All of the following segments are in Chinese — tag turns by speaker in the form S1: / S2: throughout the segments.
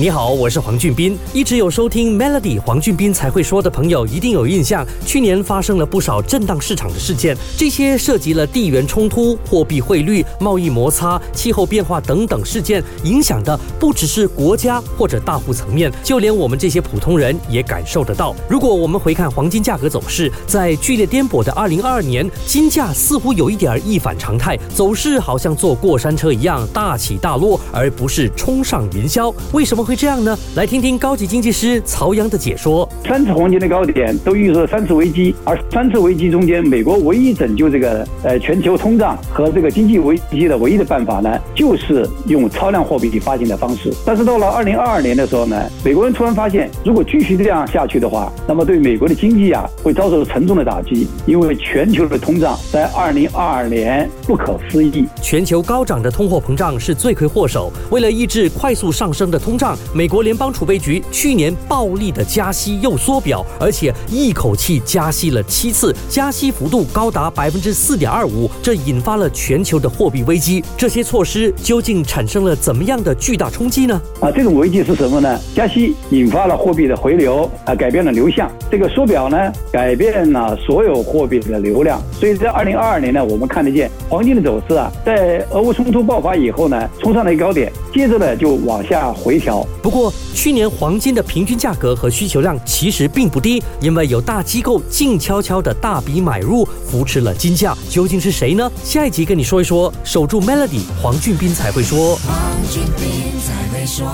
S1: 你好，我是黄俊斌。一直有收听 Melody 黄俊斌才会说的朋友，一定有印象。去年发生了不少震荡市场的事件，这些涉及了地缘冲突、货币汇率、贸易摩擦、气候变化等等事件，影响的不只是国家或者大户层面，就连我们这些普通人也感受得到。如果我们回看黄金价格走势，在剧烈颠簸的2022年，金价似乎有一点一反常态，走势好像坐过山车一样大起大落，而不是冲上云霄。为什么？会这样呢？来听听高级经济师曹阳的解说。
S2: 三次黄金的高点都预测三次危机，而三次危机中间，美国唯一拯救这个呃全球通胀和这个经济危机的唯一的办法呢，就是用超量货币发行的方式。但是到了二零二二年的时候呢，美国人突然发现，如果继续这样下去的话，那么对美国的经济啊会遭受沉重的打击，因为全球的通胀在二零二二年不可思议。
S1: 全球高涨的通货膨胀是罪魁祸首。为了抑制快速上升的通胀。美国联邦储备局去年暴力的加息又缩表，而且一口气加息了七次，加息幅度高达百分之四点二五，这引发了全球的货币危机。这些措施究竟产生了怎么样的巨大冲击呢？
S2: 啊，这种危机是什么呢？加息引发了货币的回流，啊，改变了流向。这个缩表呢，改变了所有货币的流量。所以在二零二二年呢，我们看得见黄金的走势啊，在俄乌冲突爆发以后呢，冲上了一高点，接着呢就往下回调。
S1: 不过，去年黄金的平均价格和需求量其实并不低，因为有大机构静悄悄的大笔买入，扶持了金价。究竟是谁呢？下一集跟你说一说。守住 Melody，黄俊斌才会说。黄俊斌才会说。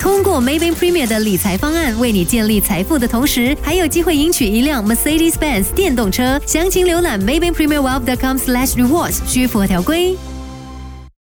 S3: 通过 Maybank Premier 的理财方案，为你建立财富的同时，还有机会赢取一辆 Mercedes-Benz 电动车。详情浏览 Maybank Premier Wealth.com/slash rewards，需符合条规。